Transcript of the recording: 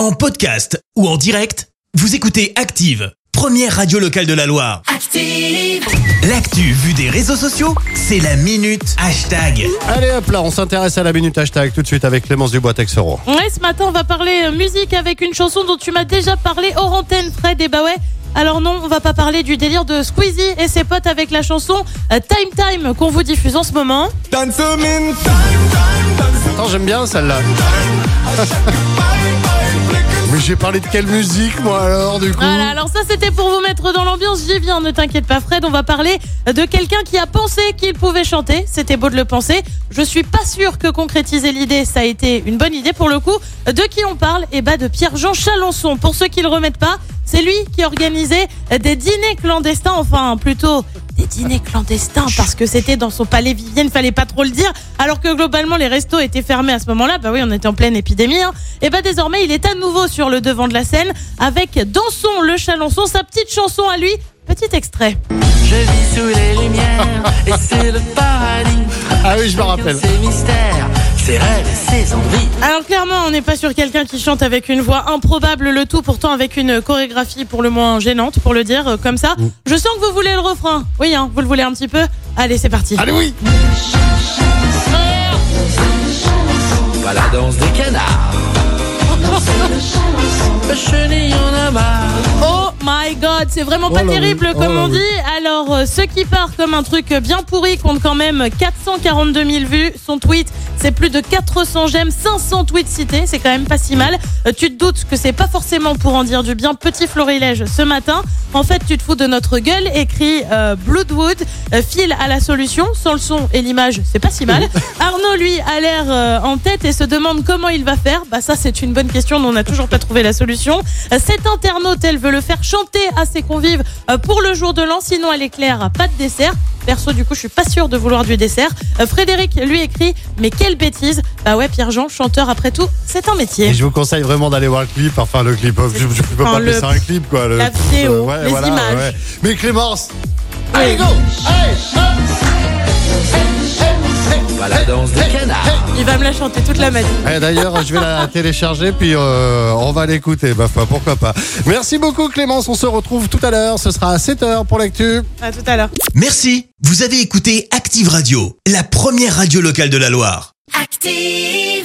En podcast ou en direct, vous écoutez Active, première radio locale de la Loire. Active. L'actu vue des réseaux sociaux, c'est la minute hashtag. Allez hop là, on s'intéresse à la minute hashtag tout de suite avec Clémence Dubois Texero. Ouais, ce matin, on va parler euh, musique avec une chanson dont tu m'as déjà parlé hors antenne, Fred. Et bah ouais. Alors non, on va pas parler du délire de Squeezie et ses potes avec la chanson euh, Time Time qu'on vous diffuse en ce moment. Attends, j'aime bien celle-là. J'ai parlé de quelle musique moi alors du coup Voilà, alors ça c'était pour vous mettre dans l'ambiance, j'y viens, ne t'inquiète pas Fred, on va parler de quelqu'un qui a pensé qu'il pouvait chanter, c'était beau de le penser. Je suis pas sûr que concrétiser l'idée, ça a été une bonne idée pour le coup. De qui on parle? Eh bah de Pierre-Jean Chalençon. Pour ceux qui le remettent pas, c'est lui qui organisait des dîners clandestins, enfin plutôt des dîners clandestins parce que c'était dans son palais Vivienne, fallait pas trop le dire, alors que globalement les restos étaient fermés à ce moment-là. Bah oui, on était en pleine épidémie. Hein. Et bah désormais, il est à nouveau sur le devant de la scène avec Dansons le Chalençon, sa petite chanson à lui. Petit extrait. Je vis sous les lumières et c'est le paradis. Ah oui, je me rappelle. Rêves et ses envies. Alors clairement, on n'est pas sur quelqu'un qui chante avec une voix improbable, le tout pourtant avec une chorégraphie pour le moins gênante, pour le dire euh, comme ça. Je sens que vous voulez le refrain. Oui, hein, vous le voulez un petit peu Allez, c'est parti. Allez oui Pas la danse des canards. Le chenille en a marre. Oh my god, c'est vraiment pas Oh terrible oui, comme oh on oui. dit. Alors, euh, ce qui part comme un truc bien pourri compte quand même 442 000 vues. Son tweet, c'est plus de 400 j'aime, 500 tweets cités, c'est quand même pas si mal. Euh, tu te doutes que c'est pas forcément pour en dire du bien. Petit florilège ce matin. En fait, tu te fous de notre gueule, écrit euh, Bloodwood, euh, file à la solution, sans le son et l'image, c'est pas si mal. Arnaud, lui, a l'air euh, en tête et se demande comment il va faire. Bah ça, c'est une bonne question, on n'a toujours pas trouvé la solution. Euh, Cette internaute, elle veut le faire chanter à ses convives pour le jour de l'an, sinon elle éclaire pas de dessert. Perso, du coup, je suis pas sûre de vouloir du dessert. Euh, Frédéric, lui, écrit Mais quelle bêtise Bah ouais, Pierre-Jean, chanteur après tout, c'est un métier. Et je vous conseille vraiment d'aller voir le clip, enfin le clip, je, je peux pas appeler le- ça un clip quoi. le- la vidéo, Ouais, les voilà, images. ouais. Mais Clémence, allez go Allez Il va me la chanter toute la matinée. Eh, D'ailleurs, je vais la télécharger puis euh, on va l'écouter, bah pourquoi pas. Merci beaucoup Clémence, on se retrouve tout à l'heure, ce sera à 7h pour l'actu. À tout à l'heure. Merci, vous avez écouté Active Radio, la première radio locale de la Loire. Active.